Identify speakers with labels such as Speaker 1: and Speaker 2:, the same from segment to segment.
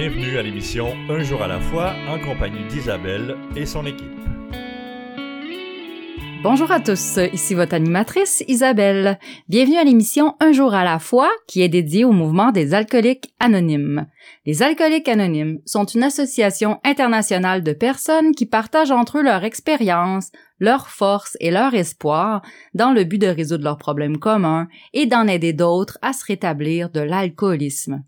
Speaker 1: Bienvenue à l'émission Un jour à la fois en compagnie d'Isabelle et son équipe.
Speaker 2: Bonjour à tous, ici votre animatrice Isabelle. Bienvenue à l'émission Un jour à la fois qui est dédiée au mouvement des alcooliques anonymes. Les alcooliques anonymes sont une association internationale de personnes qui partagent entre eux leur expérience, leurs forces et leur espoir dans le but de résoudre leurs problèmes communs et d'en aider d'autres à se rétablir de l'alcoolisme.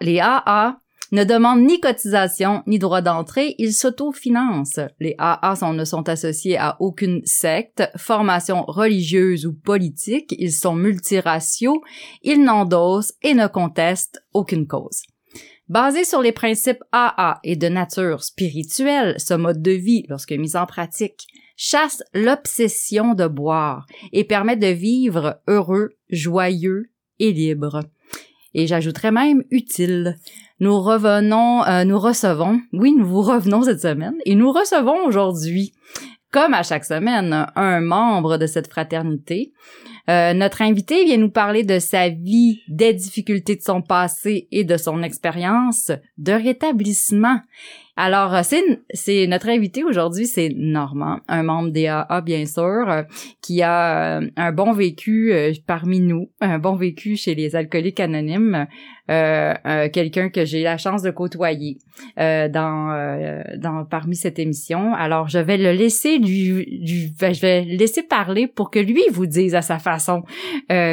Speaker 2: Les AA ne demandent ni cotisation ni droit d'entrée, ils s'autofinancent. Les AA ne sont associés à aucune secte, formation religieuse ou politique, ils sont multiraciaux, ils n'endossent et ne contestent aucune cause. Basé sur les principes AA et de nature spirituelle, ce mode de vie, lorsque mis en pratique, chasse l'obsession de boire et permet de vivre heureux, joyeux et libre. Et j'ajouterais même utile. Nous revenons, euh, nous recevons, oui, nous vous revenons cette semaine et nous recevons aujourd'hui, comme à chaque semaine, un membre de cette fraternité. Euh, notre invité vient nous parler de sa vie, des difficultés de son passé et de son expérience de rétablissement. Alors, euh, c'est, notre invité aujourd'hui, c'est Normand, un membre des AA, bien sûr, euh, qui a euh, un bon vécu parmi nous, un bon vécu chez les alcooliques anonymes, euh, quelqu'un que j'ai la chance de côtoyer dans, dans parmi cette émission. Alors, je vais le laisser lui, lui ben, je vais laisser parler pour que lui vous dise à sa façon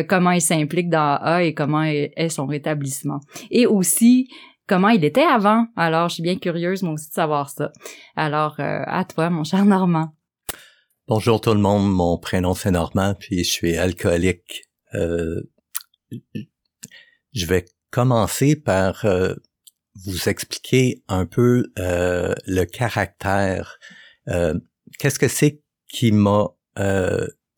Speaker 2: comment il s'implique dans AA et comment est son rétablissement. Et aussi comment il était avant. Alors, je suis bien curieuse, moi aussi, de savoir ça. Alors, euh, à toi, mon cher Normand.
Speaker 3: Bonjour tout le monde, mon prénom c'est Normand, puis je suis alcoolique. Euh, je vais commencer par euh, vous expliquer un peu le caractère. Qu'est-ce que c'est qui m'a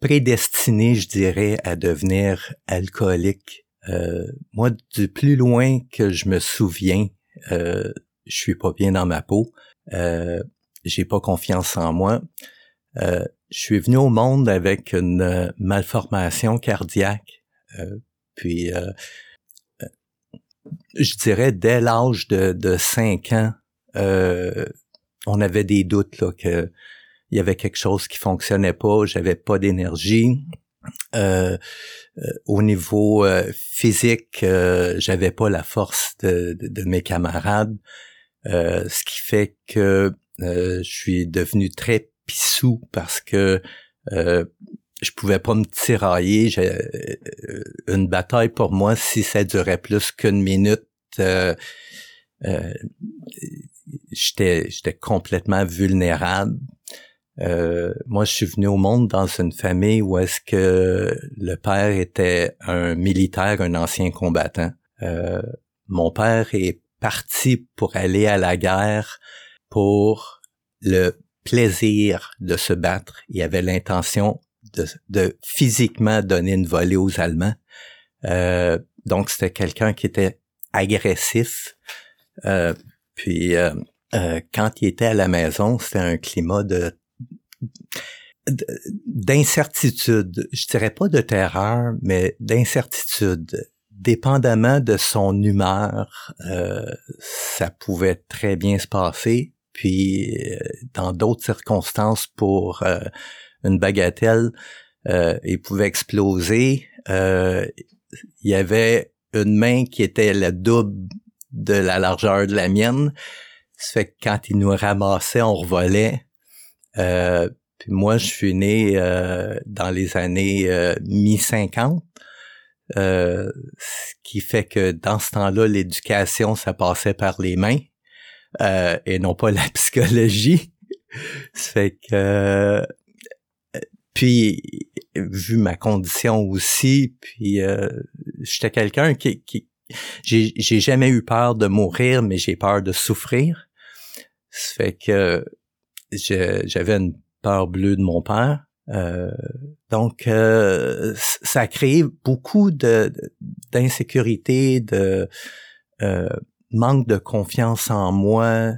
Speaker 3: prédestiné, je dirais, à devenir alcoolique? Euh, moi, du plus loin que je me souviens, euh, je suis pas bien dans ma peau. Euh, j'ai pas confiance en moi. Euh, je suis venu au monde avec une malformation cardiaque. puis, je dirais dès l'âge de, de 5 ans, on avait des doutes là que il y avait quelque chose qui fonctionnait pas. J'avais pas d'énergie. Euh, euh, au niveau euh, physique, j'avais pas la force de, de, mes camarades, ce qui fait que je suis devenu très pissou parce que je pouvais pas me tirailler. une bataille pour moi, si ça durait plus qu'une minute, j'étais j'étais complètement vulnérable. Euh, moi, je suis venu au monde dans une famille où est-ce que le père était un militaire, un ancien combattant. Euh, mon père est parti pour aller à la guerre pour le plaisir de se battre. Il avait l'intention de, de, physiquement donner une volée aux Allemands. Euh, donc, c'était quelqu'un qui était agressif. Euh, puis, euh, quand il était à la maison, c'était un climat de d'incertitude, je dirais pas de terreur, mais d'incertitude. Dépendamment de son humeur, euh, ça pouvait très bien se passer. Puis euh, dans d'autres circonstances, pour euh, une bagatelle, il pouvait exploser. il y avait une main qui était la double de la largeur de la mienne. Ça fait que quand il nous ramassait, on revolait. Euh, puis moi, je suis né euh, dans les années euh, mi-50, ce qui fait que dans ce temps-là, l'éducation, ça passait par les mains et non pas la psychologie. ça fait que... puis, vu ma condition aussi, puis j'étais quelqu'un qui... qui j'ai, j'ai jamais eu peur de mourir, mais j'ai peur de souffrir. Ça fait que j'avais une peur bleue de mon père. Euh, donc, euh, ça a créé beaucoup de d'insécurité, de, euh, manque de confiance en moi,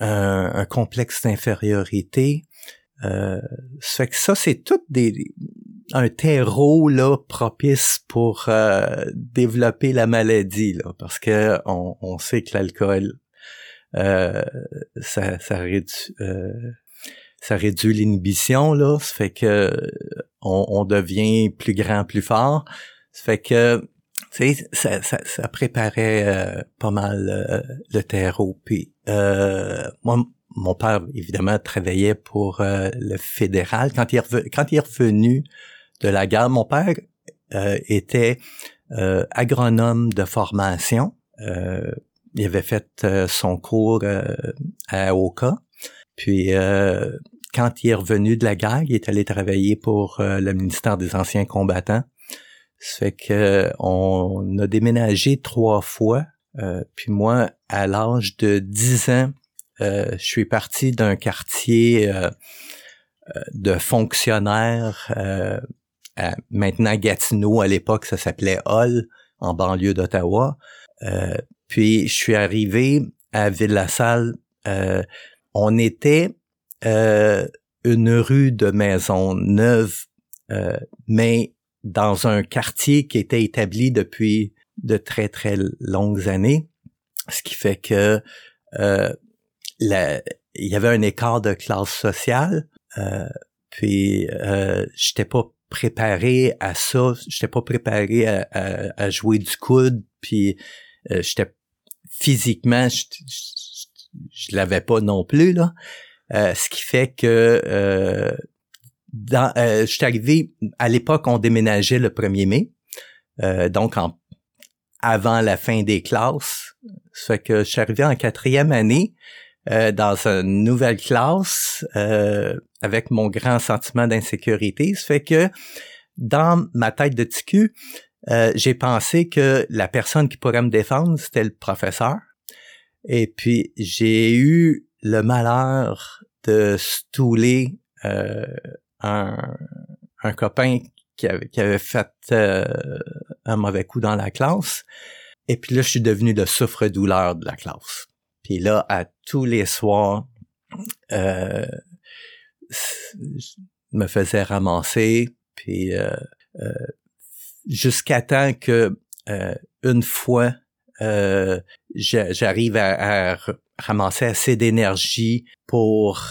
Speaker 3: un, un, complexe d'infériorité. Euh, ça fait que ça, c'est toutes des un terreau là propice pour euh, développer la maladie là, parce que on, on sait que l'alcool euh, ça, ça réduit euh, ça réduit l'inhibition là, ça fait que on, devient plus grand, plus fort. Ça fait que tu sais, ça, ça, préparait euh, pas mal le terreau. Puis moi, mon père évidemment travaillait pour le fédéral. Quand il est quand il est revenu de la guerre. Mon père était agronome de formation. Euh, il avait fait son cours à Oka. Puis quand il est revenu de la guerre, il est allé travailler pour le ministère des Anciens combattants. Ça fait que on a déménagé trois fois. puis moi, à l'âge de 10 ans, je suis parti d'un quartier de fonctionnaires maintenant Gatineau, à l'époque ça s'appelait Hall, en banlieue d'Ottawa. Euh, puis je suis arrivé à Ville-la-Salle. Euh, on était euh, une rue de maisons neuves, mais dans un quartier qui était établi depuis de très très longues années, ce qui fait que il y avait un écart de classe sociale. puis j'étais pas préparé à ça. J'étais pas préparé à, jouer du coude, puis euh, j'étais physiquement, je, je, l'avais pas non plus là. Euh, ce qui fait que euh, dans, je suis arrivé à l'époque on déménageait le 1er mai, donc en, avant la fin des classes. Ça fait que je suis arrivé en quatrième année. dans une nouvelle classe euh, avec mon grand sentiment d'insécurité. Ça fait que dans ma tête de ticu, euh, j'ai pensé que la personne qui pourrait me défendre, c'était le professeur. Et puis, j'ai eu le malheur de stouler euh, un, un, copain qui avait, qui avait fait euh, un mauvais coup dans la classe. Et puis là, je suis devenu le souffre-douleur de la classe. Puis là, à tous les soirs, euh, me faisait ramasser, puis euh, euh, jusqu'à temps que euh, une fois j'arrive à, ramasser assez d'énergie pour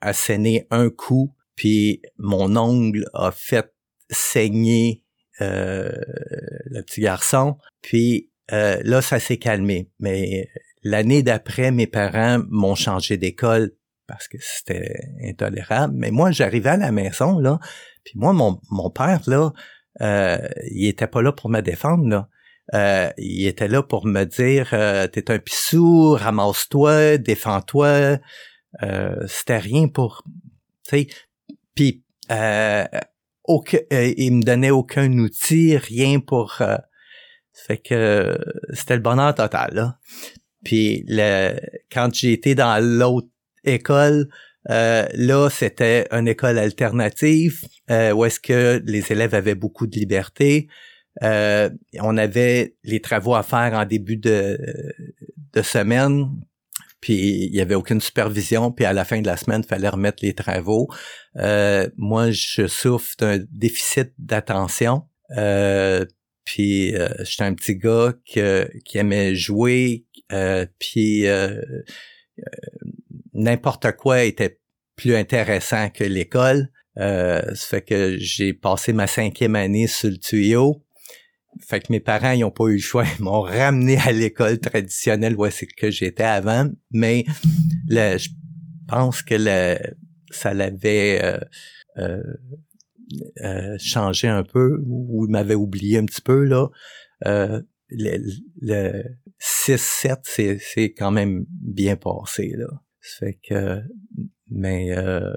Speaker 3: asséner un coup, puis mon ongle a fait saigner le petit garçon, puis là ça s'est calmé. Mais l'année d'après, mes parents m'ont changé d'école parce que c'était intolérable. Mais moi, j'arrivais à la maison, là, puis moi, mon, mon père, là, euh, il était pas là pour me défendre, là. Euh, il était là pour me dire euh, t'es un pissou, ramasse-toi, défends-toi. Euh, c'était rien pour, tu sais. Puis euh, aucun, il me donnait aucun outil, rien pour. fait que c'était le bonheur total. Là. Puis le, quand j'ai été dans l'autre école. Euh, là, c'était une école alternative euh, où est-ce que les élèves avaient beaucoup de liberté. Euh, on avait les travaux à faire en début de, semaine, puis il y avait aucune supervision, puis à la fin de la semaine, il fallait remettre les travaux. moi, je souffre d'un déficit d'attention. puis j'étais un petit gars qui aimait jouer, puis n'importe quoi était plus intéressant que l'école. Euh, ça fait que j'ai passé ma cinquième année sur le tuyau. Fait que mes parents, ils ont pas eu le choix. Ils m'ont ramené à l'école traditionnelle où c'est que j'étais avant. Mais je pense que ça l'avait euh, euh, euh changé un peu ou m'avait oublié un petit peu là. Le, le 6-7, c'est quand même bien passé là. Fait que, mais, euh,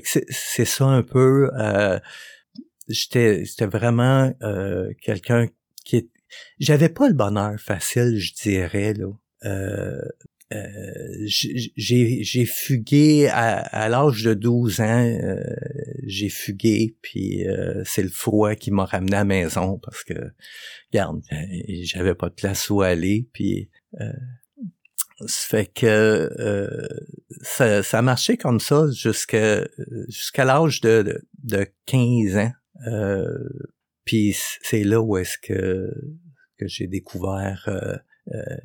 Speaker 3: c'est ça un peu. Euh, j'étais, j'étais vraiment euh, quelqu'un qui, j'avais pas le bonheur facile, je dirais là. Euh, euh j'ai, j'ai fugué à, à l'âge de 12 ans, euh, j'ai fugué, puis euh, c'est le froid qui m'a ramené à la maison parce que, regarde, j'avais pas de place où aller, puis ça fait que euh, ça, ça a marché comme ça jusqu'à jusqu'à l'âge de, de 15 ans. Euh, puis c'est là où est-ce que, que j'ai découvert euh, euh,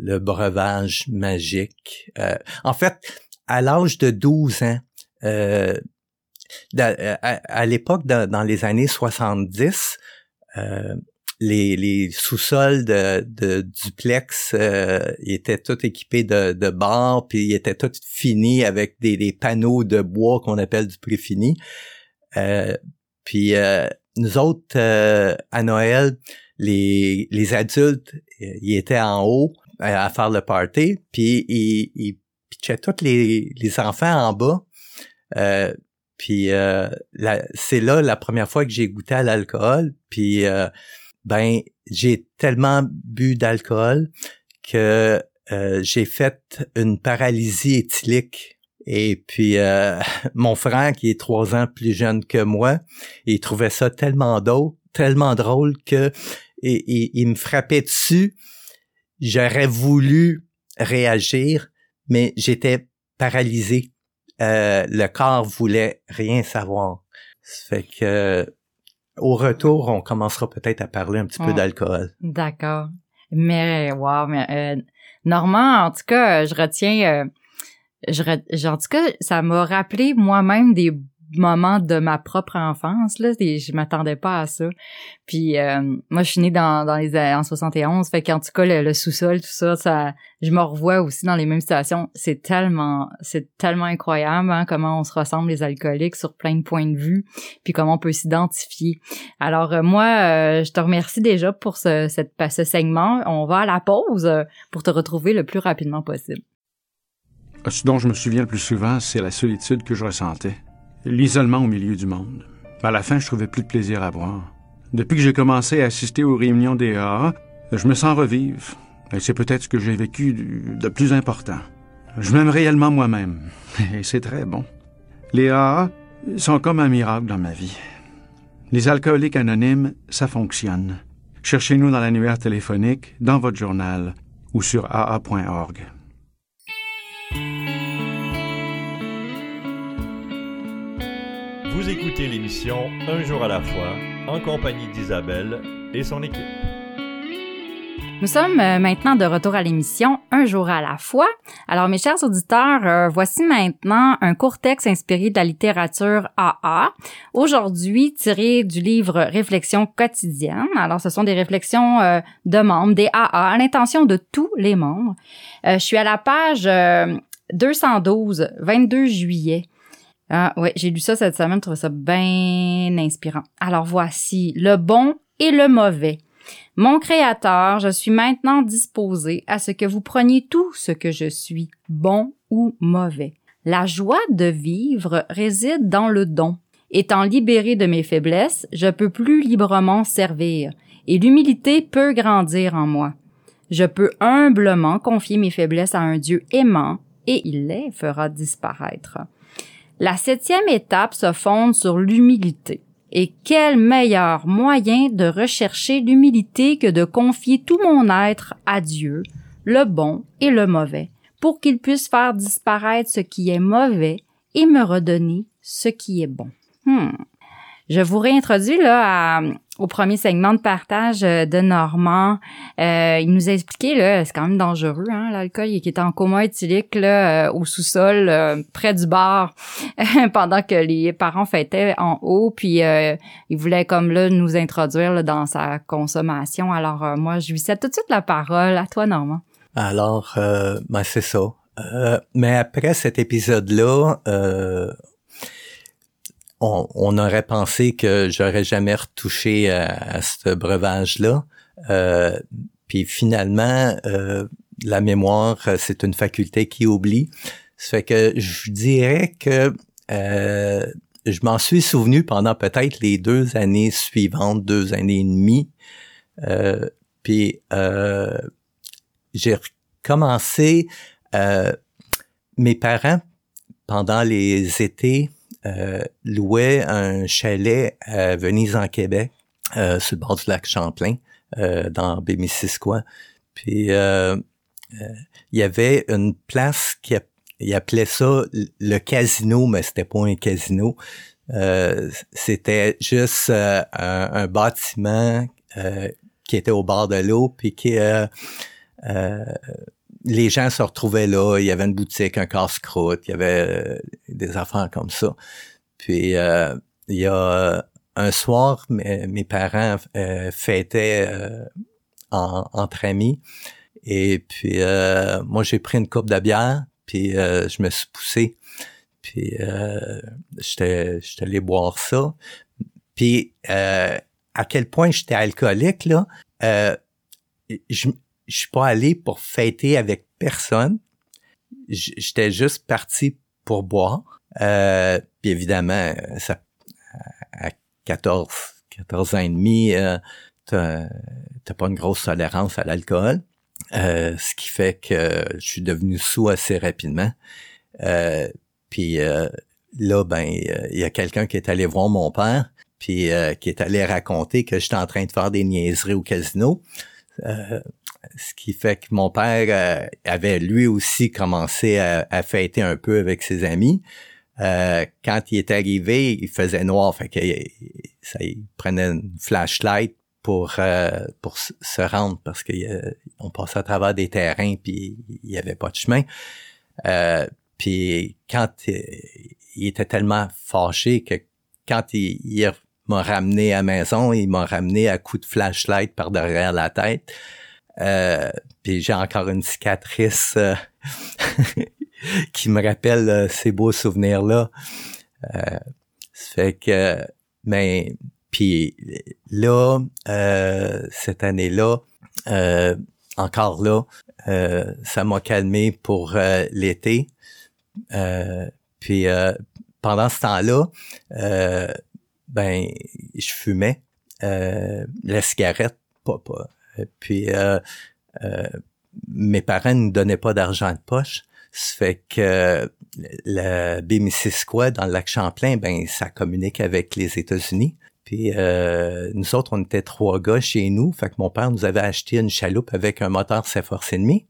Speaker 3: le, breuvage magique. en fait, à l'âge de 12 ans, à, l'époque, dans, les années 70, les, les sous-sols de, de, duplex étaient tous équipés de, de bars, puis ils étaient tous finis avec des, des panneaux de bois qu'on appelle du préfini. Euh, puis euh, nous autres, euh, à Noël, les, les adultes, ils étaient en haut à faire le party, puis ils, ils pitchaient tous les, les enfants en bas. Euh, puis euh, c'est là la première fois que j'ai goûté à l'alcool. Puis ben j'ai tellement bu d'alcool que j'ai fait une paralysie éthylique et puis euh, mon frère, qui est trois ans plus jeune que moi, il trouvait ça tellement drôle, tellement drôle que il me frappait dessus. J'aurais voulu réagir, mais j'étais paralysé. Euh, le corps voulait rien savoir. Ça que au retour, on commencera peut-être à parler un petit peu d'alcool.
Speaker 2: D'accord. Mais wow, mais euh, Normand, en tout cas, je retiens euh, je, en tout cas, ça m'a rappelé moi-même des moments de ma propre enfance là et je m'attendais pas à ça. Puis euh, moi je suis née dans, dans les en 71 fait qu'en tout cas le, sous-sol tout ça ça je me revois aussi dans les mêmes situations. C'est tellement c'est tellement incroyable hein, comment on se ressemble les alcooliques sur plein de points de vue puis comment on peut s'identifier. Alors euh, moi euh, je te remercie déjà pour ce cette ce segment. On va à la pause pour te retrouver le plus rapidement possible.
Speaker 4: Ce dont je me souviens le plus souvent, c'est la solitude que je ressentais, l'isolement au milieu du monde. À la fin, je trouvais plus de plaisir à boire. Depuis que j'ai commencé à assister aux réunions des AA, je me sens revivre. Et c'est peut-être ce que j'ai vécu de plus important. Je m'aime réellement moi-même. Et c'est très bon. Les AA sont comme un miracle dans ma vie. Les alcooliques anonymes, ça fonctionne. Cherchez-nous dans l'annuaire téléphonique, dans votre journal ou sur aa.org.
Speaker 1: Vous écoutez l'émission Un jour à la fois en compagnie d'Isabelle et son équipe.
Speaker 2: Nous sommes euh, maintenant de retour à l'émission Un jour à la fois. Alors mes chers auditeurs, euh, voici maintenant un court texte inspiré de la littérature AA. Aujourd'hui tiré du livre Réflexions quotidiennes. Alors ce sont des réflexions euh, de membres des AA à l'intention de tous les membres. je suis à la page 212, 22 juillet. Ah ouais, j'ai lu ça cette semaine, je trouvais ça bien inspirant. Alors voici le bon et le mauvais. Mon Créateur, je suis maintenant disposé à ce que vous preniez tout ce que je suis, bon ou mauvais. La joie de vivre réside dans le don. Étant libéré de mes faiblesses, je peux plus librement servir, et l'humilité peut grandir en moi. Je peux humblement confier mes faiblesses à un Dieu aimant, et il les fera disparaître. La septième étape se fonde sur l'humilité. Et quel meilleur moyen de rechercher l'humilité que de confier tout mon être à Dieu, le bon et le mauvais, pour qu'il puisse faire disparaître ce qui est mauvais et me redonner ce qui est bon. Hmm. Je vous réintroduis là au premier segment de partage euh, de Normand. Euh, il nous a expliqué là, c'est quand même dangereux, hein, l'alcool, qui était en coma éthylique là, euh, au sous-sol, près du bar, pendant que les parents fêtaient en haut, puis il voulait comme là nous introduire dans sa consommation. Alors moi, je lui cède tout de suite la parole à toi, Normand.
Speaker 3: Alors, ben c'est ça. mais après cet épisode-là, on, aurait pensé que j'aurais jamais retouché à, ce breuvage-là. Euh, puis finalement, euh, la mémoire, c'est une faculté qui oublie. Ça fait que je dirais que euh, je m'en suis souvenu pendant peut-être les deux années suivantes, deux années et demie. puis j'ai recommencé. mes parents, pendant les étés, euh, louait un chalet à Venise en Québec, euh, sur le bord du lac Champlain, euh, dans Bémissisquoi. Puis euh, il y avait une place qui appelait ça le casino, mais c'était pas un casino. c'était juste un, un, bâtiment qui était au bord de l'eau, puis qui les gens se retrouvaient là. Il y avait une boutique, un casse-croûte, il y avait des affaires comme ça. Puis il y a un soir, mes, parents fêtaient en, entre amis. Et puis euh, moi j'ai pris une coupe de bière, puis euh, je me suis poussé, puis euh, j'étais j'étais allé boire ça. Puis à quel point j'étais alcoolique là, je je suis pas allé pour fêter avec personne. J'étais juste parti pour boire. puis évidemment, ça à 14 14 ans et demi, t'as pas une grosse tolérance à l'alcool, euh, ce qui fait que je suis devenu sous assez rapidement. Euh, puis euh, là, ben, il y a quelqu'un qui est allé voir mon père, puis qui est allé raconter que j'étais en train de faire des niaiseries au casino. Ce qui fait que mon père avait lui aussi commencé à, à, fêter un peu avec ses amis. quand il est arrivé, il faisait noir, fait que ça, il prenait une flashlight pour euh, pour se rendre parce qu'on passait à travers des terrains puis il y avait pas de chemin. Euh, puis quand il était tellement fâché que quand il, m'a ramené à la maison, il m'a ramené à coups de flashlight par derrière la tête. Euh, puis j'ai encore une cicatrice euh, qui me rappelle ces beaux souvenirs-là. ça fait que, mais puis là, euh, cette année-là, euh, encore là, euh, ça m'a calmé pour l'été. puis pendant ce temps-là, ben, je fumais la cigarette, pas, pas. Puis mes parents ne donnaient pas d'argent de poche. Ça fait que la B-Missisquoi dans le lac Champlain, ben ça communique avec les États-Unis. Puis euh, nous autres, on était trois gars chez nous. Fait que mon père nous avait acheté une chaloupe avec un moteur 7 forces et demi.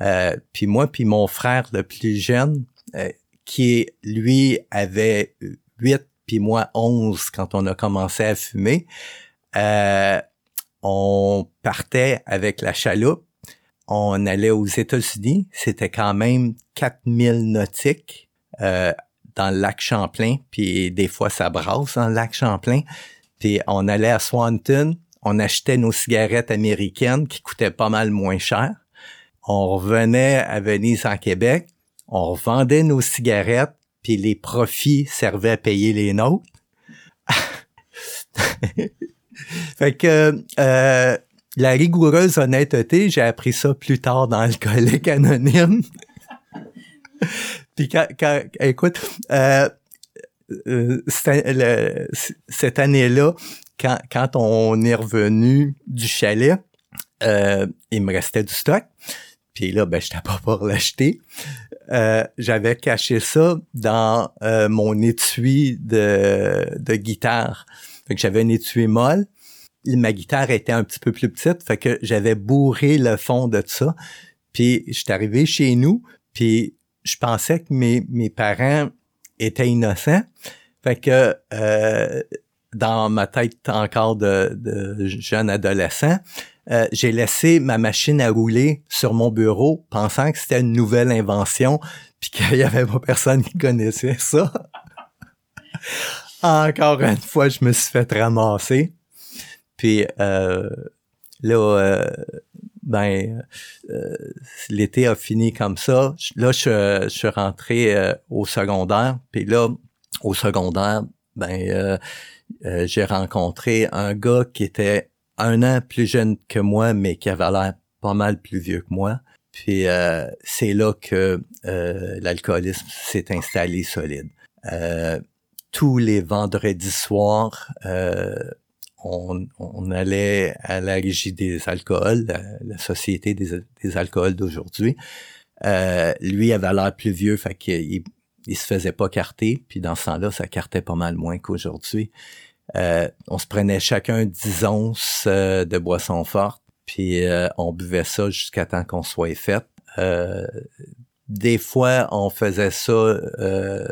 Speaker 3: Euh, puis moi, puis mon frère le plus jeune, euh, qui lui avait 8 puis moi 11 quand on a commencé à fumer, on partait avec la chaloupe. On allait aux États-Unis. C'était quand même 4000 nautiques dans le lac Champlain, puis des fois ça brasse dans le lac Champlain. Puis on allait à Swanton, on achetait nos cigarettes américaines qui coûtaient pas mal moins cher. On revenait à Venise en Québec, on revendait nos cigarettes, puis les profits servaient à payer les nôtres. fait que euh, la rigoureuse honnêteté, j'ai appris ça plus tard dans le collègue anonyme. Puis quand, écoute, euh, euh cette année-là, quand, quand on est revenu du chalet, il me restait du stock. Puis là, ben, j'étais pas pour l'acheter. Euh, j'avais caché ça dans euh, mon étui de, de guitare. Fait que j'avais un étui molle. Ma guitare était un petit peu plus petite, fait que j'avais bourré le fond de ça. Puis j'étais arrivé chez nous, puis je pensais que mes, mes parents étaient innocents. Fait que euh, dans ma tête encore de, de jeune adolescent, euh, j'ai laissé ma machine à rouler sur mon bureau, pensant que c'était une nouvelle invention, puis qu'il y avait pas personne qui connaissait ça. encore une fois, je me suis fait ramasser. Puis euh, là, euh, ben euh, l'été a fini comme ça. Là, je, suis rentré au secondaire, puis là, au secondaire, ben j'ai rencontré un gars qui était un an plus jeune que moi, mais qui avait l'air pas mal plus vieux que moi. Puis c'est là que l'alcoolisme s'est installé solide. tous les vendredis soirs, on, allait à la régie des alcools, la, société des, alcools d'aujourd'hui. Euh, lui avait l'air plus vieux, fait qu'il il se faisait pas carter, puis dans ce temps-là, ça cartait pas mal moins qu'aujourd'hui. Euh, on se prenait chacun 10 onces euh, de boisson forte, puis on buvait ça jusqu'à temps qu'on soit fait. des fois, on faisait ça euh,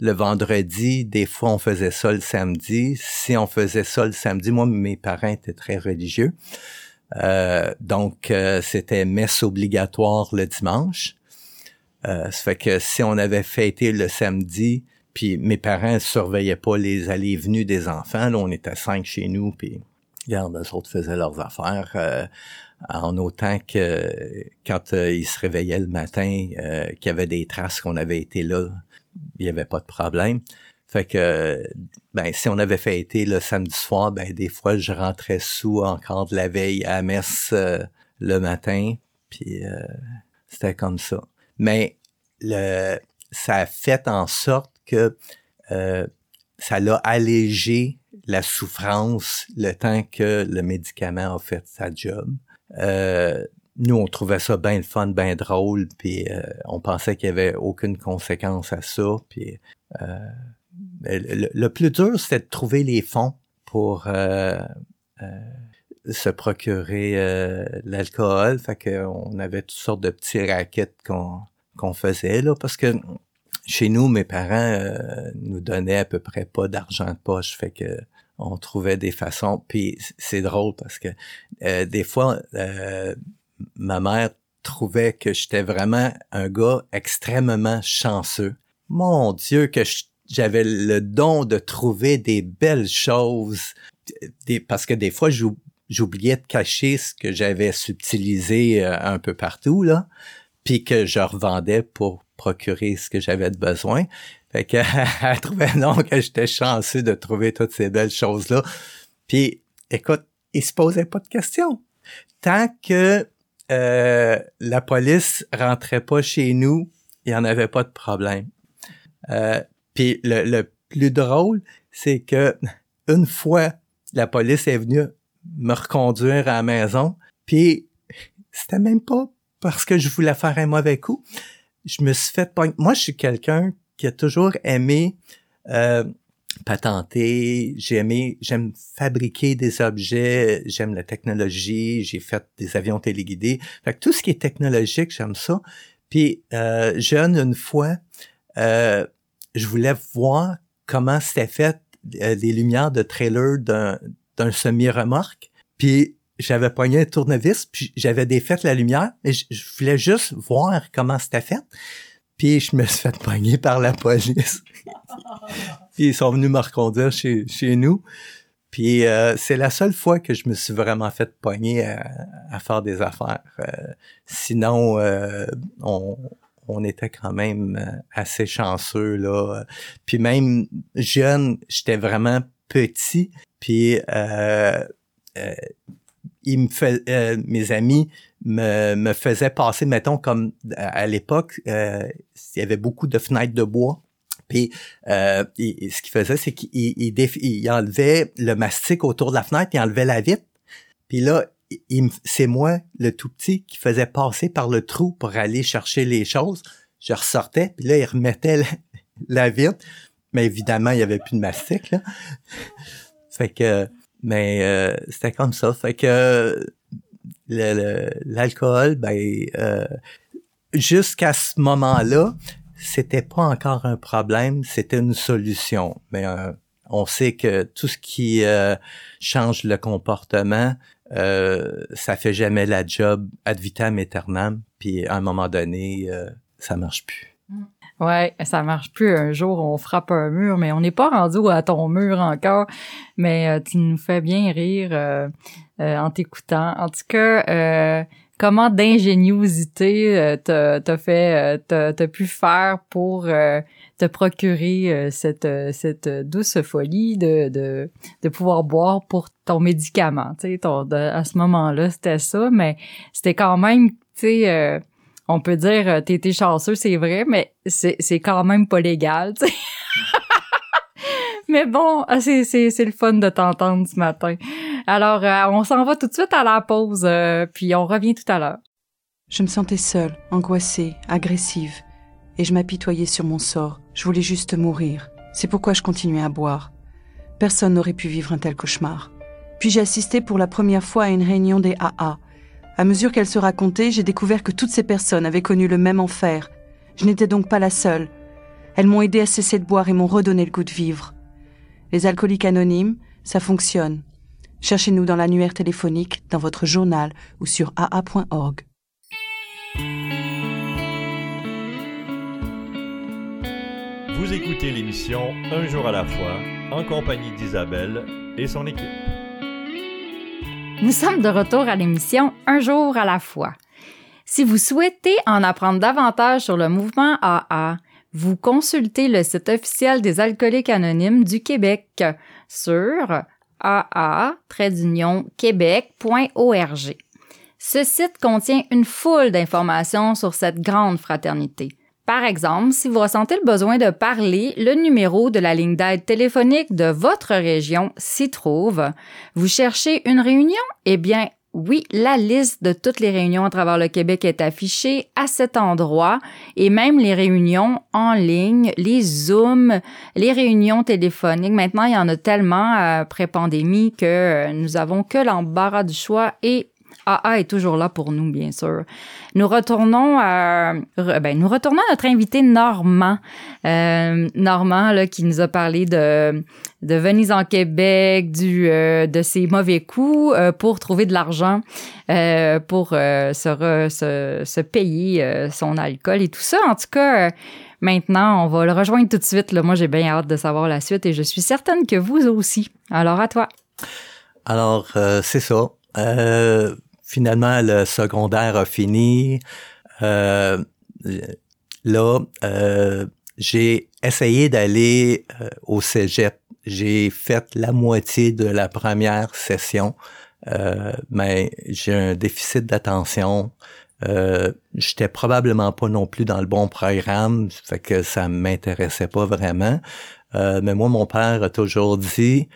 Speaker 3: le vendredi, des fois, on faisait ça le samedi. Si on faisait ça le samedi, moi, mes parents étaient très religieux. Euh, donc, euh, c'était messe obligatoire le dimanche. ça fait que si on avait fêté le samedi, puis mes parents surveillaient pas les allées et venues des enfants, là, on était cinq chez nous, puis regarde, les autres faisaient leurs affaires en autant que quand euh, il se réveillait le matin, euh, qu'il y avait des traces qu'on avait été là, il n'y avait pas de problème. Fait que, ben, si on avait fait été le samedi soir, ben, des fois, je rentrais sous encore de la veille à messe euh, le matin, puis c'était comme ça. Mais le, ça a fait en sorte que ça l'a allégé la souffrance le temps que le médicament a fait sa job. Euh, nous, on trouvait ça bien fun, bien drôle, puis euh, on pensait qu'il y avait aucune conséquence à ça. Euh, le, plus dur, c'était de trouver les fonds pour se procurer l'alcool. Fait qu'on avait toutes sortes de petits raquettes qu'on qu'on faisait là, parce que chez nous, mes parents nous donnaient à peu près pas d'argent de poche. Fait que on trouvait des façons. Puis c'est drôle parce que euh, des fois, euh, ma mère trouvait que j'étais vraiment un gars extrêmement chanceux. Mon Dieu, que j'avais le don de trouver des belles choses. Parce que des fois, j'oubliais de cacher ce que j'avais subtilisé euh, un peu partout, là, puis que je revendais pour procurer ce que j'avais de besoin. Fait qu'elle trouvait non que j'étais chanceux de trouver toutes ces belles choses-là. Puis, écoute, il se posait pas de questions. Tant que euh, la police rentrait pas chez nous, il y en avait pas de problème. Euh, puis le, le plus drôle, c'est que une fois la police est venue me reconduire à la maison, puis c'était même pas parce que je voulais faire un mauvais coup. Je me suis fait Moi, je suis quelqu'un qui a toujours aimé euh, patenter, j'aime fabriquer des objets, j'aime la technologie, j'ai fait des avions téléguidés. Fait que tout ce qui est technologique, j'aime ça. Puis euh, jeune, une fois, euh, je voulais voir comment c'était fait euh, des lumières de trailer d'un semi-remorque. Puis j'avais pogné un tournevis, puis j'avais défait la lumière, et je, je voulais juste voir comment c'était fait. Puis je me suis fait pogner par la police. puis ils sont venus me reconduire chez, chez nous. Puis euh, c'est la seule fois que je me suis vraiment fait pogner à, faire des affaires. Euh, sinon, euh, on, on était quand même assez chanceux là. Puis même jeune, j'étais vraiment petit. Puis il me fait, mes amis me, me faisait passer, mettons, comme à, l'époque, euh, il y avait beaucoup de fenêtres de bois. Puis euh, ce qu'il faisait, c'est qu'il il, enlevait le mastic autour de la fenêtre, il enlevait la vitre. Puis là, c'est moi, le tout petit, qui faisait passer par le trou pour aller chercher les choses. Je ressortais, puis là, il remettait la, vitre. Mais évidemment, il y avait plus de mastic, là. fait que, mais euh, c'était comme ça. Fait que l'alcool, ben, euh, jusqu'à ce moment-là, c'était pas encore un problème, c'était une solution. Mais euh, on sait que tout ce qui euh, change le comportement, ça fait jamais la job ad vitam aeternam. Puis à un moment donné, ça marche plus.
Speaker 2: Ouais, ça marche plus. Un jour, on frappe un mur, mais on n'est pas rendu à ton mur encore. Mais tu nous fais bien rire. Euh, en t'écoutant. En tout cas, euh, comment d'ingéniosité euh, t'as fait, t'as pu faire pour te procurer cette cette douce folie de, de de pouvoir boire pour ton médicament? Tu sais, à ce moment-là, c'était ça, mais c'était quand même, tu sais. On peut dire t'es été chanceux, c'est vrai, mais c'est, quand même pas légal, tu sais. mais bon, ah, c'est, c'est, c'est le fun de t'entendre ce matin. Alors, euh, on s'en va tout de suite à la pause, euh, puis on revient tout à l'heure.
Speaker 5: Je me sentais seule, angoissée, agressive, et je m'apitoyais sur mon sort. Je voulais juste mourir. C'est pourquoi je continuais à boire. Personne n'aurait pu vivre un tel cauchemar. Puis j'ai assisté pour la première fois à une réunion des AA. À mesure qu'elle se racontait, j'ai découvert que toutes ces personnes avaient connu le même enfer. Je n'étais donc pas la seule. Elles m'ont aidé à cesser de boire et m'ont redonné le goût de vivre. Les alcooliques anonymes, ça fonctionne. Cherchez-nous dans l'annuaire téléphonique, dans votre journal ou sur aa.org.
Speaker 1: Vous écoutez l'émission Un jour à la fois en compagnie d'Isabelle et son équipe.
Speaker 2: Nous sommes de retour à l'émission Un jour à la fois. Si vous souhaitez en apprendre davantage sur le mouvement AA, vous consultez le site officiel des alcooliques anonymes du Québec sur aa-québec.org. Ce site contient une foule d'informations sur cette grande fraternité. Par exemple, si vous ressentez le besoin de parler, le numéro de la ligne d'aide téléphonique de votre région s'y trouve. Vous cherchez une réunion? Eh bien, oui, la liste de toutes les réunions à travers le Québec est affichée à cet endroit et même les réunions en ligne, les Zooms, les réunions téléphoniques. Maintenant, il y en a tellement euh, pré-pandémie que euh, nous avons que l'embarras du choix et AA est toujours là pour nous, bien sûr. Nous retournons à, ben, nous retournons à notre invité Normand. Euh, Normand, là, qui nous a parlé de, Venise en Québec, euh, de ses mauvais coups euh, pour trouver de l'argent, euh, pour se, payer son alcool et tout ça. En tout cas, maintenant, on va le rejoindre tout de suite. Moi, j'ai bien hâte de savoir la suite et je suis certaine que vous aussi. Alors, à toi.
Speaker 3: Alors, c'est ça. Euh, finalement, le secondaire a fini. Euh, là, euh, j'ai essayé d'aller euh, au cégep. J'ai fait la moitié de la première session, mais j'ai un déficit d'attention. Euh, j'étais probablement pas non plus dans le bon programme, fait que ça m'intéressait pas vraiment. mais moi, mon père a toujours dit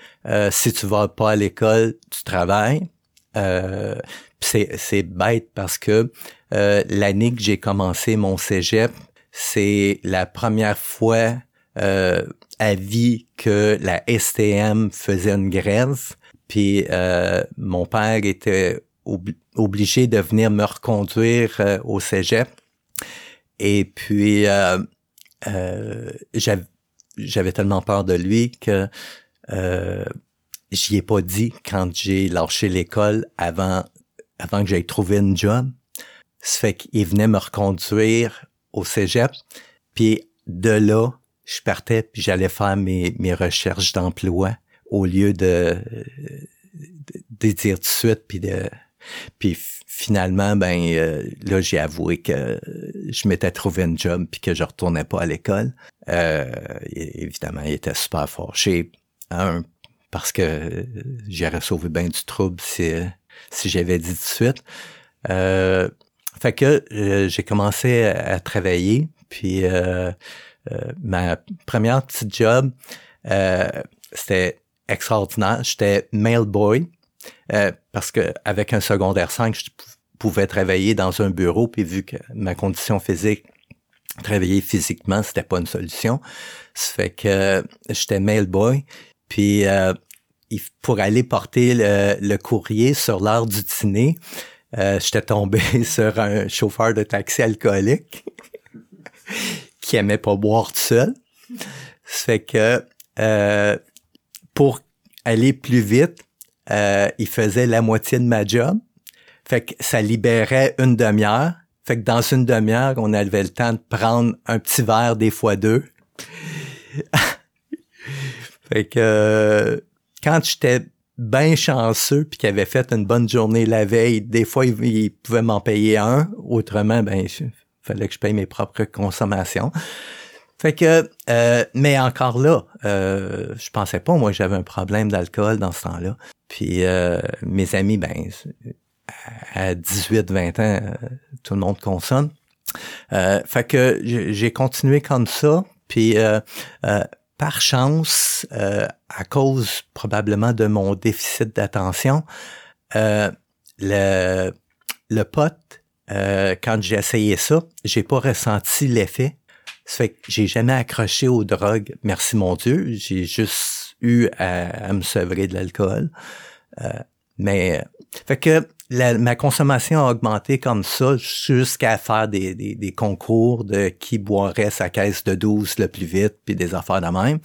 Speaker 3: si tu vas pas à l'école, tu travailles. Euh, c'est bête parce que euh, l'année que j'ai commencé mon cégep, c'est la première fois euh, à vie que la STM faisait une grève. Puis euh, mon père était obligé de venir me reconduire euh, au cégep. Et puis euh, j'avais tellement peur de lui que j'y ai pas dit quand j'ai lâché l'école avant avant que j'aille trouver une job. Ça fait qu'il venait me reconduire au cégep. Puis de là, je partais puis j'allais faire mes, mes recherches d'emploi au lieu de, de, dire tout de suite puis de puis finalement ben euh, là j'ai avoué que je m'étais trouvé une job puis que je retournais pas à l'école. Euh, évidemment, il était super fâché. Un, parce que j'aurais sauvé bien du trouble si si j'avais dit tout de suite. Euh, fait que euh, j'ai commencé à, travailler, puis euh, euh, ma première petite job, c'était extraordinaire. J'étais mailboy parce que avec un secondaire 5, je pouvais travailler dans un bureau, puis vu que ma condition physique, travailler physiquement, c'était pas une solution. Ça fait que j'étais mailboy, puis pour aller porter le, courrier sur l'heure du dîner, euh, j'étais tombé sur un chauffeur de taxi alcoolique qui aimait pas boire tout seul. Ça fait que euh, pour aller plus vite, euh, il faisait la moitié de ma job. Fait que ça libérait une demi-heure. Fait que dans une demi-heure, on avait le temps de prendre un petit verre des fois deux. fait que quand j'étais bien chanceux puis qu'il avait fait une bonne journée la veille, des fois il, pouvait m'en payer un, autrement ben il fallait que je paye mes propres consommations. Fait que euh, mais encore là, euh, je pensais pas moi j'avais un problème d'alcool dans ce temps-là. Puis euh, mes amis ben à 18 20 ans tout le monde consomme. fait que j'ai continué comme ça puis par chance, euh, à cause probablement de mon déficit d'attention, euh, le, le pote, euh, quand j'ai essayé ça, j'ai pas ressenti l'effet. Ça fait que j'ai jamais accroché aux drogues, merci mon Dieu. J'ai juste eu à, me sevrer de l'alcool. mais fait que ma consommation a augmenté comme ça jusqu'à faire des, des, concours de qui boirait sa caisse de 12 le plus vite, puis des affaires de même.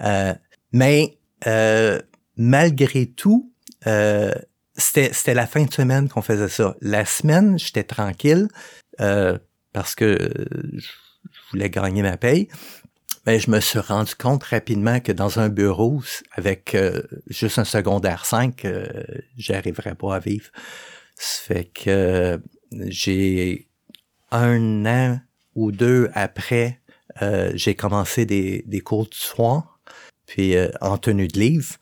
Speaker 3: Euh, mais euh, malgré tout, euh, c'était la fin de semaine qu'on faisait ça. La semaine, j'étais tranquille parce que je voulais gagner ma paye. Mais je me suis rendu compte rapidement que dans un bureau avec juste un secondaire 5, euh, j'arriverais pas à vivre. Ça fait que j'ai un an ou deux après, j'ai commencé des, des cours du soir puis euh, en tenue de livre.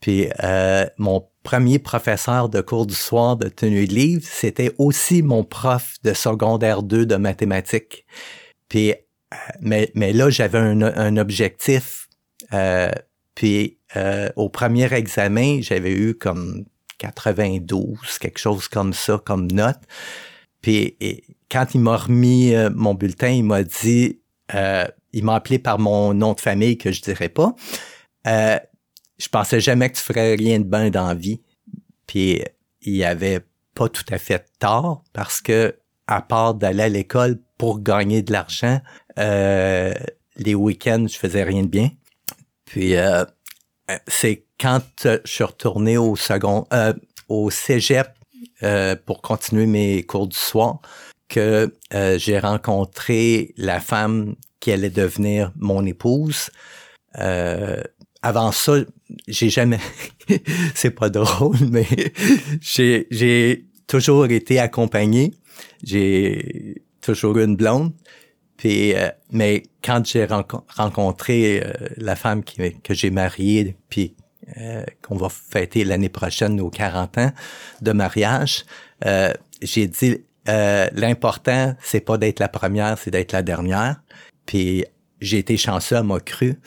Speaker 3: Puis euh, mon premier professeur de cours du soir de tenue de livre, c'était aussi mon prof de secondaire 2 de mathématiques. Puis, euh, mais, mais là, j'avais un, un, objectif. puis au premier examen, j'avais eu comme 92, quelque chose comme ça, comme note. Puis quand il m'a remis mon bulletin, il m'a dit, il m'a appelé par mon nom de famille que je dirais pas. Euh, je pensais jamais que tu ferais rien de bien dans la vie. Puis il avait pas tout à fait tort parce que à part d'aller à l'école pour gagner de l'argent, euh, les week-ends je faisais rien de bien. Puis euh, c'est quand je suis retourné au second, euh, au cégep euh, pour continuer mes cours du soir que j'ai rencontré la femme qui allait devenir mon épouse. Euh, avant ça, j'ai jamais, c'est pas drôle, mais j'ai, j'ai toujours été accompagné. J'ai toujours eu une blonde. Puis, euh, mais quand j'ai rencontré euh, la femme que j'ai mariée, puis qu'on va fêter l'année prochaine nos 40 ans de mariage, j'ai dit l'important c'est pas d'être la première, c'est d'être la dernière. Puis j'ai été chanceux, elle m'a cru.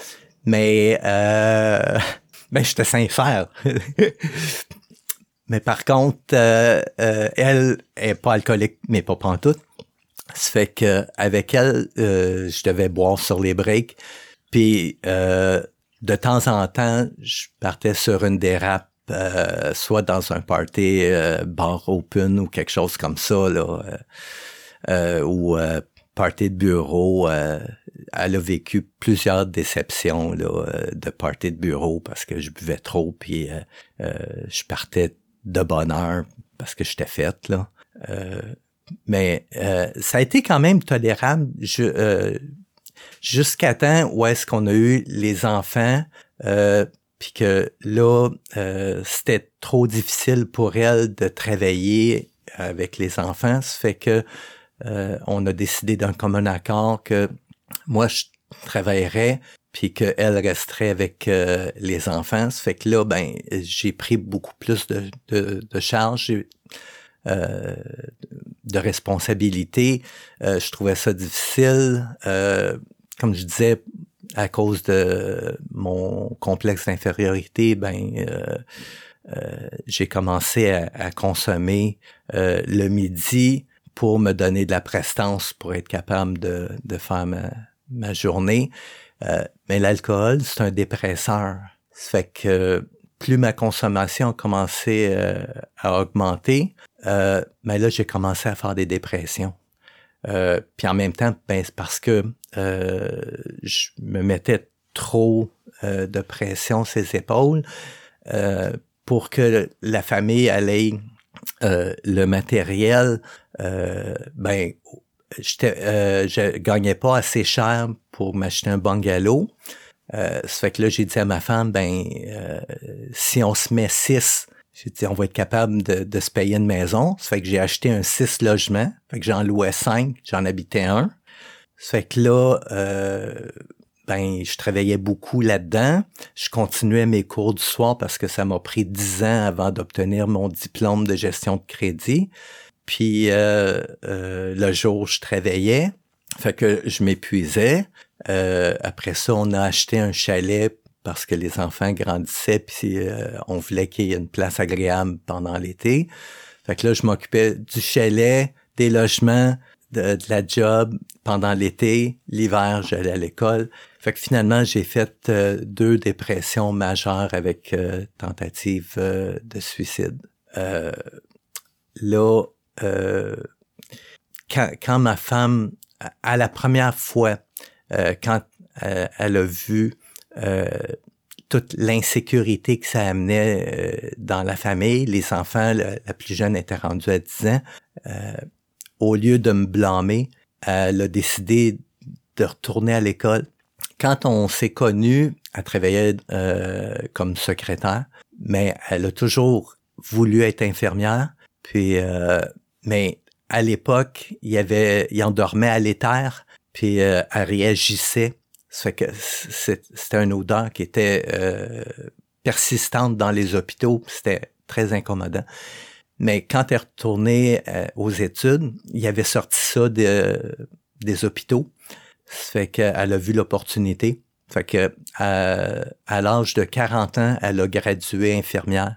Speaker 3: Mais euh, ben, j'étais sincère. mais par contre, euh, euh, elle est pas alcoolique, mais pas pantoute. Ça fait que avec elle, euh, je devais boire sur les breaks. Puis de temps en temps, je partais sur une dérape, soit dans un party bar open ou quelque chose comme ça, là, ou party de bureau. Euh, elle a vécu plusieurs déceptions là, euh, de party de bureau parce que je buvais trop puis euh, je partais de bonne heure parce que j'étais faite là. Mais ça a été quand même tolérable jusqu'à temps où est-ce qu'on a eu les enfants puis que là c'était trop difficile pour elle de travailler avec les enfants, ça fait que euh, on a décidé d'un commun accord que moi, je travaillerais puis qu'elle resterait avec euh, les enfants. Ça fait que là, ben, j'ai pris beaucoup plus de, de, de charges, euh, de responsabilités. je trouvais ça difficile. comme je disais, à cause de mon complexe d'infériorité, ben, j'ai commencé à, à consommer le midi pour me donner de la prestance pour être capable de, de faire ma, journée. Euh, mais l'alcool, c'est un dépresseur. Ça fait que plus ma consommation euh, à augmenter, euh, mais là, j'ai commencé à faire des dépressions. Euh, puis en même temps, ben, c'est parce que je me mettais trop de pression sur les épaules pour que la famille allait le matériel euh, ben, euh, je gagnais pas assez cher pour m'acheter un bungalow. Euh, fait que là, j'ai dit à ma femme, ben, euh, si on se met six, j'ai dit, on va être capable de, de, se payer une maison. Ça fait que j'ai acheté un six logements. Fait que j'en louais cinq, j'en habitais un. Ça fait que là, euh, ben, je travaillais beaucoup là-dedans. Je continuais mes cours du soir parce que ça m'a pris dix ans avant d'obtenir mon diplôme de gestion de crédit. Puis euh, euh, le jour, je travaillais, fait que je m'épuisais. Euh, après ça, on a acheté un chalet parce que les enfants grandissaient, puis on voulait qu'il y ait une place agréable pendant l'été. Fait que là, je m'occupais du chalet, des logements, de, la job, pendant l'été, l'hiver, j'allais à l'école. Fait que finalement, j'ai fait euh, deux dépressions majeures avec euh, tentative euh, de suicide. là, quand, quand, ma femme, à la première fois, quand elle a vu toute l'insécurité que ça amenait dans la famille, les enfants, la, plus jeune était rendue à 10 ans, au lieu de me blâmer, elle a décidé de retourner à l'école. Quand on s'est connus, elle travaillait euh, comme secrétaire, mais elle a toujours voulu être infirmière. Puis, euh, mais à l'époque, il y avait, il endormait à l'éther, puis euh, elle réagissait. Ça que c'était une odeur qui était persistante dans les hôpitaux. C'était très incommodant. Mais quand elle est retournée euh, aux études, il avait sorti ça des hôpitaux. Ça fait qu'elle a vu l'opportunité. Fait que à, l'âge de 40 ans, elle a gradué infirmière.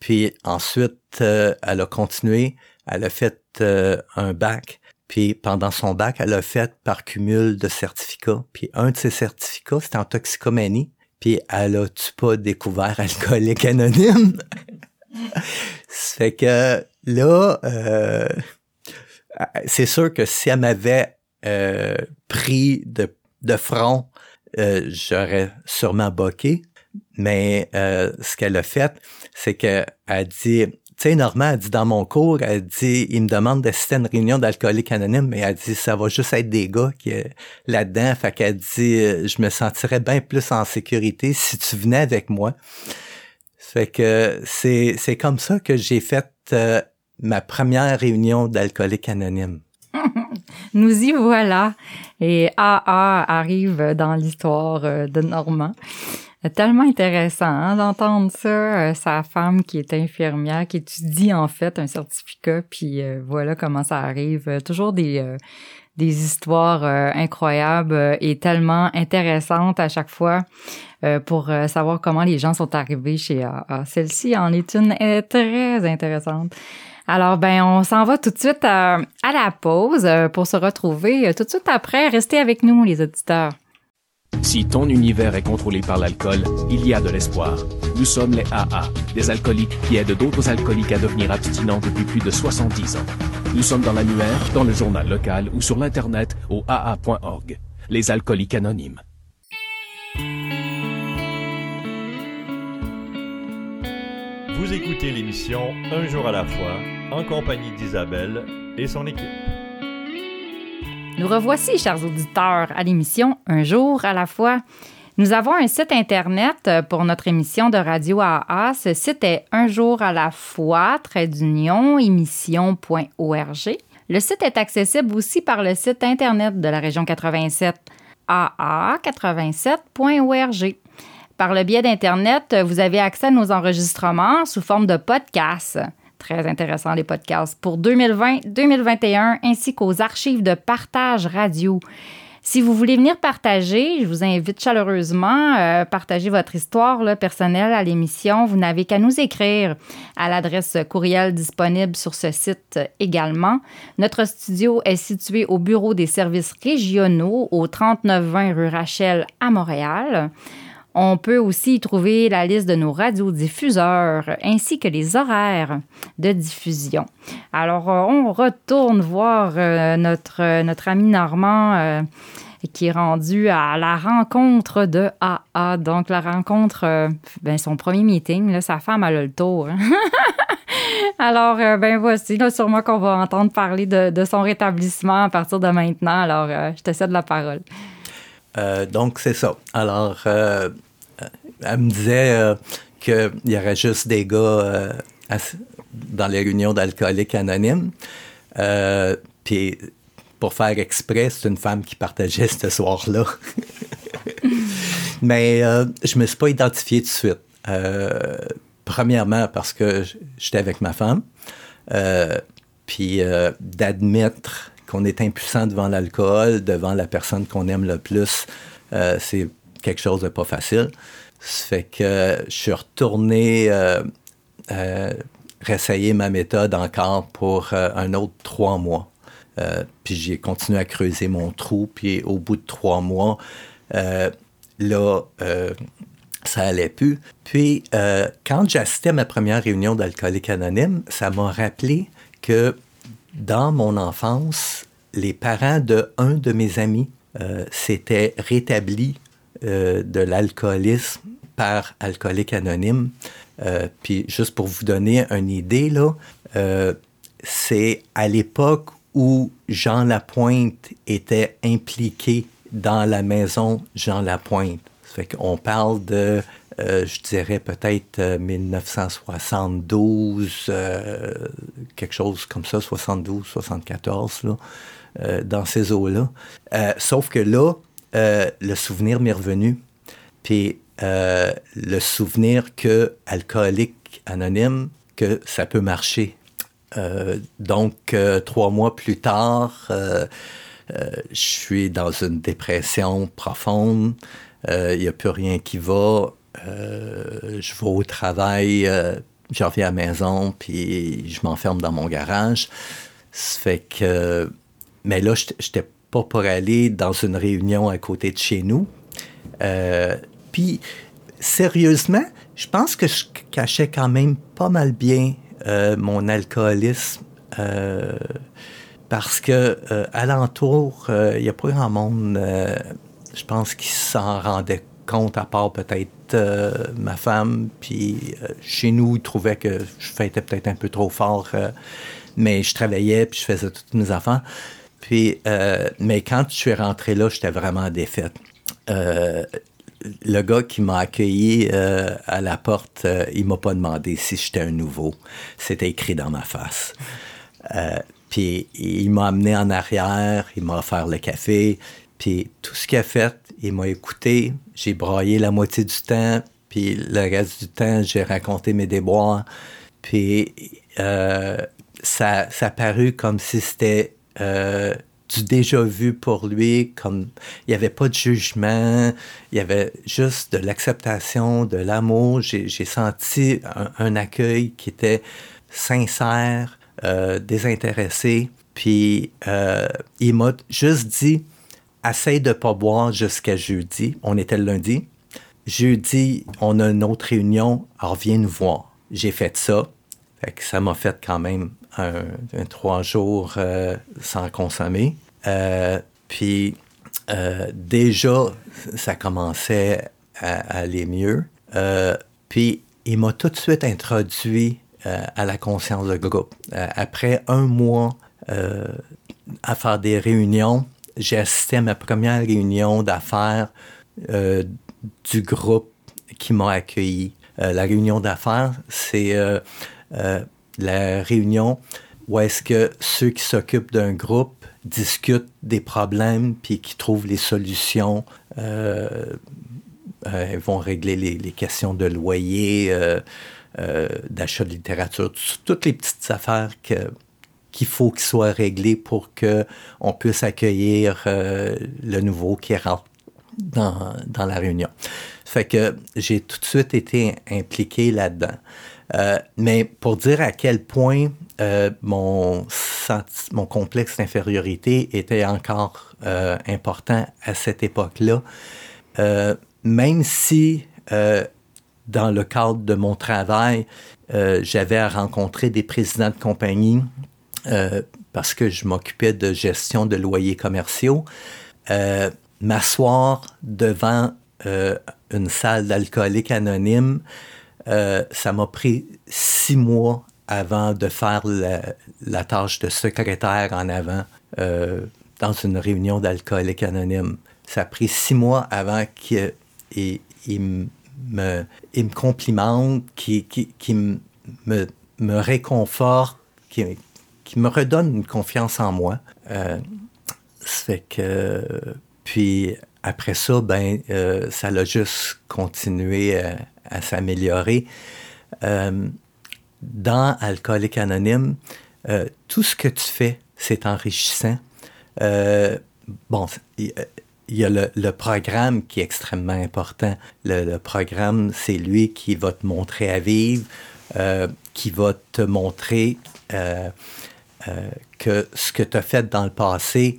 Speaker 3: Puis ensuite, euh, elle a continué. Elle a fait euh, un bac. Puis pendant son bac, elle a fait par cumul de certificats. Puis un de ses certificats, c'était en toxicomanie. Puis elle a-tu pas découvert alcoolique anonyme? fait que là, euh, c'est sûr que si elle m'avait euh, pris de, de front, euh, j'aurais sûrement boqué. Mais ce qu'elle a fait, c'est qu'elle dit, tu sais, Normand a dit dans mon cours, elle dit, il me demande d'assister à une réunion d'alcooliques anonymes, mais elle dit, ça va juste être des gars qui là-dedans. Fait qu'elle dit, je me sentirais bien plus en sécurité si tu venais avec moi. Fait que c'est, c'est comme ça que j'ai fait euh, ma première réunion d'alcoolique anonyme.
Speaker 2: Nous y voilà. Et AA arrive dans l'histoire euh, de Normand. Tellement intéressant hein, d'entendre ça, euh, sa femme qui est infirmière, qui étudie en fait un certificat, puis voilà comment ça arrive. Toujours des histoires incroyables et tellement intéressantes à chaque fois. Euh, pour euh, savoir comment les gens sont arrivés chez AA. Celle-ci en est une très intéressante. Alors, ben, on s'en va tout de suite à, à la pause euh, pour se retrouver tout de suite après. Restez avec nous, les auditeurs.
Speaker 6: Si ton univers est contrôlé par l'alcool, il y a de l'espoir. Nous sommes les AA, des alcooliques qui aident d'autres alcooliques à devenir abstinents depuis plus de 70 ans. Nous sommes dans l'annuaire, dans le journal local ou sur l'Internet au AA.org. Les alcooliques anonymes.
Speaker 1: Vous écoutez l'émission Un jour à la fois en compagnie d'Isabelle et son équipe.
Speaker 2: Nous revoici, chers auditeurs, à l'émission Un jour à la fois. Nous avons un site Internet pour notre émission de Radio AA. Ce site est un jour à la fois, trait d'union, émission.org. Le site est accessible aussi par le site Internet de la région 87, aa87.org. Par le biais d'Internet, vous avez accès à nos enregistrements sous forme de podcasts. Très intéressant, les podcasts, pour 2020-2021, ainsi qu'aux archives de partage radio. Si vous voulez venir partager, je vous invite chaleureusement à euh, partager votre histoire personnelle à l'émission. Vous n'avez qu'à nous écrire à l'adresse courriel disponible sur ce site également. Notre studio est situé au bureau des services régionaux au 3920 rue Rachel à Montréal. On peut aussi y trouver la liste de nos radiodiffuseurs ainsi que les horaires de diffusion. Alors, euh, on retourne voir euh, notre, notre ami Normand euh, qui est rendu à la rencontre de AA. Donc, la rencontre, ben, son premier meeting, sa femme, a le tour. Hein. Alors, ben voici, là, sûrement qu'on va entendre parler de, de, son rétablissement à partir de maintenant. Alors, je te cède la parole.
Speaker 3: donc, c'est ça. Alors, elle me disait euh, qu'il y aurait juste des gars euh, dans les réunions d'alcooliques anonymes. Euh, puis, pour faire exprès, c'est une femme qui partageait ce soir-là. Mais je me suis pas identifié tout de suite. premièrement, parce que j'étais avec ma femme. puis d'admettre qu'on est impuissant devant l'alcool, devant la personne qu'on aime le plus, c'est quelque chose de pas facile. Ça fait que je suis retourné euh, euh, réessayer ma méthode encore pour euh, un autre trois mois. Euh, puis j'ai continué à creuser mon trou. Puis au bout de trois mois, euh, là, ça allait plus. Puis quand j'assistais à ma première réunion d'alcoolique anonyme, ça m'a rappelé que dans mon enfance, les parents de un de mes amis s'étaient rétablis de l'alcoolisme par alcoolique anonyme. puis juste pour vous donner une idée, là, c'est à l'époque où Jean Lapointe était impliqué dans la maison Jean Lapointe. Ça fait qu'on parle de, euh, je dirais peut-être 1972, euh, euh, quelque chose comme ça, 72, 74, là, dans ces eaux-là. sauf que là, le souvenir m'est revenu. Puis le souvenir que alcoolique anonyme, que ça peut marcher euh, donc, euh, trois mois plus tard, euh, je suis dans une dépression profonde. Il n'y a plus rien qui va. je vais au travail, je reviens à la maison, puis je m'enferme dans mon garage. Ça fait que... Mais là, pour aller dans une réunion à côté de chez nous. puis, sérieusement, je pense que je cachais quand même pas mal bien euh, mon alcoolisme euh, parce que euh, alentour, il n'y a pas grand monde, je pense, qui s'en rendait compte, à part peut-être ma femme. Puis chez nous, ils trouvaient que je fêtais peut-être un peu trop fort, mais je travaillais, puis je faisais toutes mes affaires. Puis, mais quand je suis rentré là, j'étais vraiment défaite le gars qui m'a accueilli euh, à la porte, euh, il m'a pas demandé si j'étais un nouveau. C'était écrit dans ma face. Euh, puis il m'a amené en arrière, il m'a offert le café, puis tout ce qu'il a fait, il m'a écouté. J'ai braillé la moitié du temps, puis le reste du temps, j'ai raconté mes déboires. Puis ça, ça a paru comme si c'était du déjà vu pour lui, comme il n'y avait pas de jugement, il y avait juste de l'acceptation, de l'amour. J'ai senti un, accueil qui était sincère, euh, désintéressé. Puis euh, il m'a juste dit, essaye de pas boire jusqu'à jeudi. On était le lundi. Jeudi, on a une autre réunion, alors viens nous voir. J'ai fait ça. Ça m'a fait quand même un, trois jours euh, sans consommer. Euh, puis euh, déjà, ça commençait à, aller mieux. puis il m'a tout de suite introduit à la conscience de groupe. après un mois à faire des réunions, j'ai assisté à ma première réunion d'affaires du groupe qui m'a accueilli. la réunion d'affaires, c'est la réunion où est-ce que ceux qui s'occupent d'un groupe discutent des problèmes puis qui trouvent les solutions. Euh, euh, vont régler les, questions de loyer, euh, d'achat de littérature, toutes les petites affaires qu'il faut qu'ils soient réglées pour qu'on puisse accueillir le nouveau qui rentre dans, dans la réunion. Fait que j'ai tout de suite été impliqué là-dedans. Euh, mais pour dire à quel point euh, mon, complexe d'infériorité était encore euh, important à cette époque-là, même si dans le cadre de mon travail, j'avais à rencontrer des présidents de compagnie parce que je m'occupais de gestion de loyers commerciaux, m'asseoir devant une salle d'alcoolique anonyme, euh, ça m'a pris six mois avant de faire la, tâche de secrétaire en avant euh, dans une réunion d'alcooliques anonymes. Ça a pris six mois avant qu'il me, il me complimente, qu'il me, réconforte, qu'il me redonne une confiance en moi. Euh, que, puis après ça, ben, euh, ça l'a juste continué à, s'améliorer. Euh, dans Alcoolique Anonyme, euh, tout ce que tu fais, c'est enrichissant. bon, il y, a le, programme qui est extrêmement important. Le, programme, c'est lui qui va te montrer à vivre, qui va te montrer que ce que tu as fait dans le passé,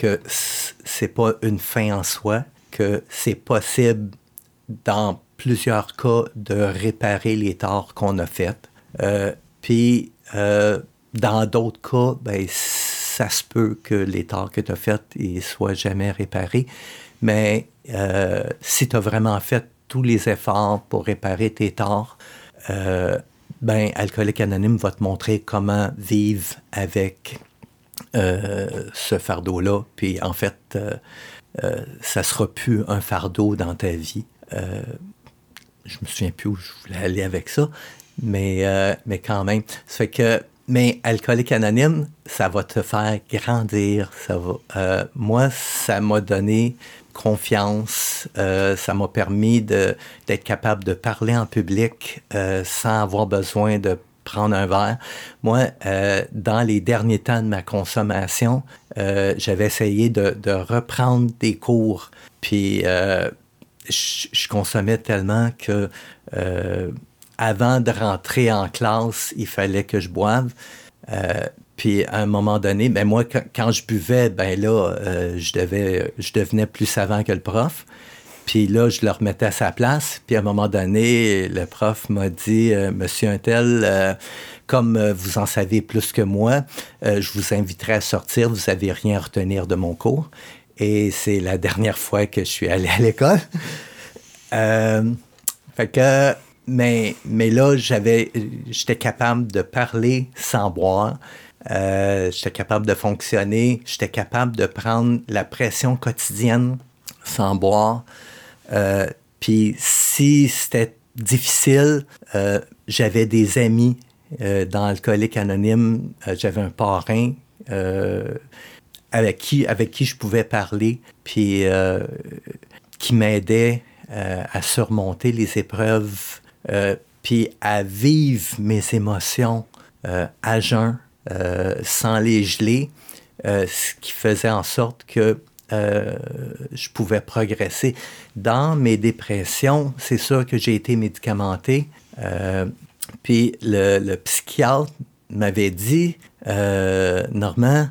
Speaker 3: que c'est pas une fin en soi, que c'est possible dans plusieurs cas de réparer les torts qu'on a faits. puis dans d'autres cas, ben, ça se peut que les torts que tu as faits ne soient jamais réparés. Mais euh, si tu as vraiment fait tous les efforts pour réparer tes torts, euh, ben, Alcoolique Anonyme va te montrer comment vivre avec euh, ce fardeau-là. Puis en fait, euh, euh, ça sera plus un fardeau dans ta vie. Je me souviens plus où je voulais aller avec ça, mais, mais quand même. Ça que mais alcoolique anonyme, ça va te faire grandir. Ça va, moi, ça m'a donné confiance. Euh, ça m'a permis d'être capable de parler en public euh, sans avoir besoin de prendre un verre. Moi, euh, dans les derniers temps de ma consommation, j'avais essayé de, de, reprendre des cours. Puis, je, consommais tellement que avant de rentrer en classe, il fallait que je boive. Puis à un moment donné, ben moi, quand, je buvais, ben là, euh, je, devais, je devenais plus savant que le prof. Puis là, je le remettais à sa place. Puis à un moment donné, le prof m'a dit, euh, Monsieur Untel, euh, comme vous en savez plus que moi, je vous inviterai à sortir. Vous n'avez rien à retenir de mon cours. Et c'est la dernière fois que je suis allé à l'école. fait que, mais, mais là, j'avais, j'étais capable de parler sans boire. Euh, j'étais capable de fonctionner, j'étais capable de prendre la pression quotidienne sans boire. Euh, puis si c'était difficile, euh, j'avais des amis dans Alcoolique Anonyme, j'avais un parrain avec, qui, avec qui je pouvais parler, puis qui m'aidait à surmonter les épreuves, puis à vivre mes émotions à jeun euh, sans les geler, euh, ce qui faisait en sorte que euh, je pouvais progresser. Dans mes dépressions, c'est sûr que j'ai été médicamenté. puis le, psychiatre m'avait dit, Normand,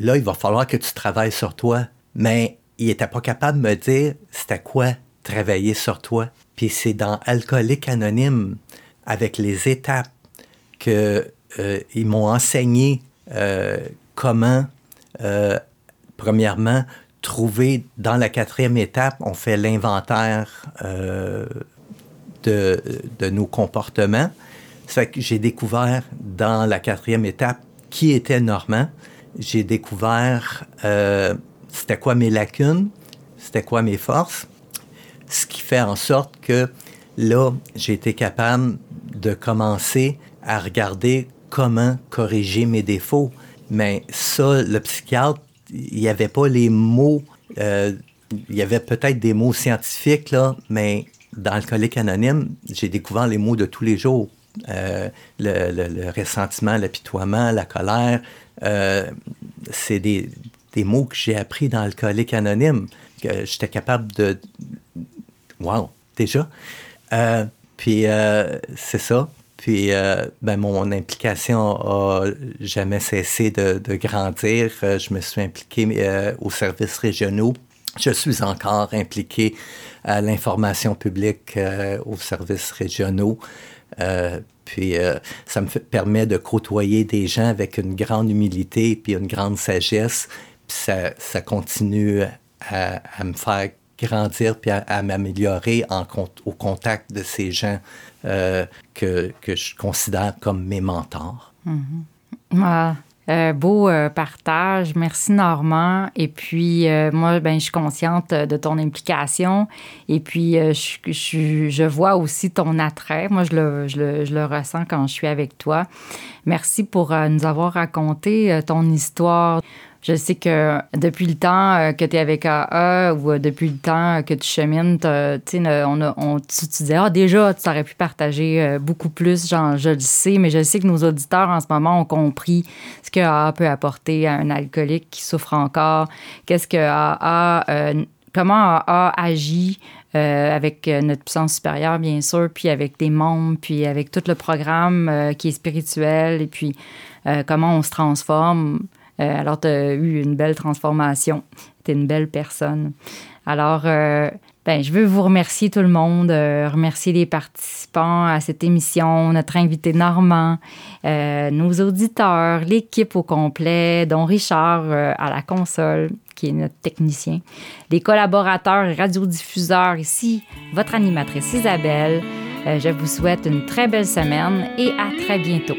Speaker 3: là, il va falloir que tu travailles sur toi. Mais il n'était pas capable de me dire c'était quoi travailler sur toi. Puis c'est dans Alcoolique Anonyme, avec les étapes que euh, ils m'ont enseigné euh, comment, euh, premièrement, trouver dans la quatrième étape, on fait l'inventaire de, de, nos comportements. Ça fait que j'ai découvert dans la quatrième étape qui était Normand. J'ai découvert c'était quoi mes lacunes, c'était quoi mes forces, ce qui fait en sorte que là, j'ai été capable de commencer à regarder comment corriger mes défauts. Mais ça, le psychiatre, il n'y avait pas les mots. Euh, il y avait peut-être des mots scientifiques, là, mais dans Alcoolique Anonyme, j'ai découvert les mots de tous les jours. Euh, le, ressentiment, l'apitoiement, la colère, euh, c'est des, des, mots que j'ai appris dans Alcoolique Anonyme, que j'étais capable de... Wow, déjà. puis c'est ça. Puis, euh, ben, mon implication a jamais cessé de, grandir. Euh, je me suis impliqué euh, aux services régionaux. Je suis encore impliqué à l'information publique aux services régionaux. Puis, ça me permet de côtoyer des gens avec une grande humilité puis une grande sagesse. Puis ça, continue à, me faire grandir puis à, m'améliorer au contact de ces gens euh, que, je considère comme mes mentors.
Speaker 2: Mm beau euh, partage. Merci, Normand. Et puis, moi, ben, je suis consciente de ton implication. Et puis, je, vois aussi ton attrait. Moi, je le, je, je le, ressens quand je suis avec toi. Merci pour nous avoir raconté ton histoire. Je sais que depuis le temps euh, que tu es avec AA ou euh, depuis le temps que tu chemines, on, on tu, disais, ah, déjà, tu aurais pu partager euh, beaucoup plus, genre, je le sais, mais je sais que nos auditeurs en ce moment ont compris ce que AA peut apporter à un alcoolique qui souffre encore, qu'est-ce que AA, comment AA agit avec notre puissance supérieure, bien sûr, puis avec des membres, puis avec tout le programme qui est spirituel, et puis comment on se transforme. Euh, alors, tu as eu une belle transformation. Tu es une belle personne. Alors, euh, ben, je veux vous remercier tout le monde, euh, remercier les participants à cette émission, notre invité Normand, nos auditeurs, l'équipe au complet, dont Richard à la console, qui est notre technicien, les collaborateurs et radiodiffuseurs ici, votre animatrice Isabelle. Je vous souhaite une très belle semaine et à très bientôt.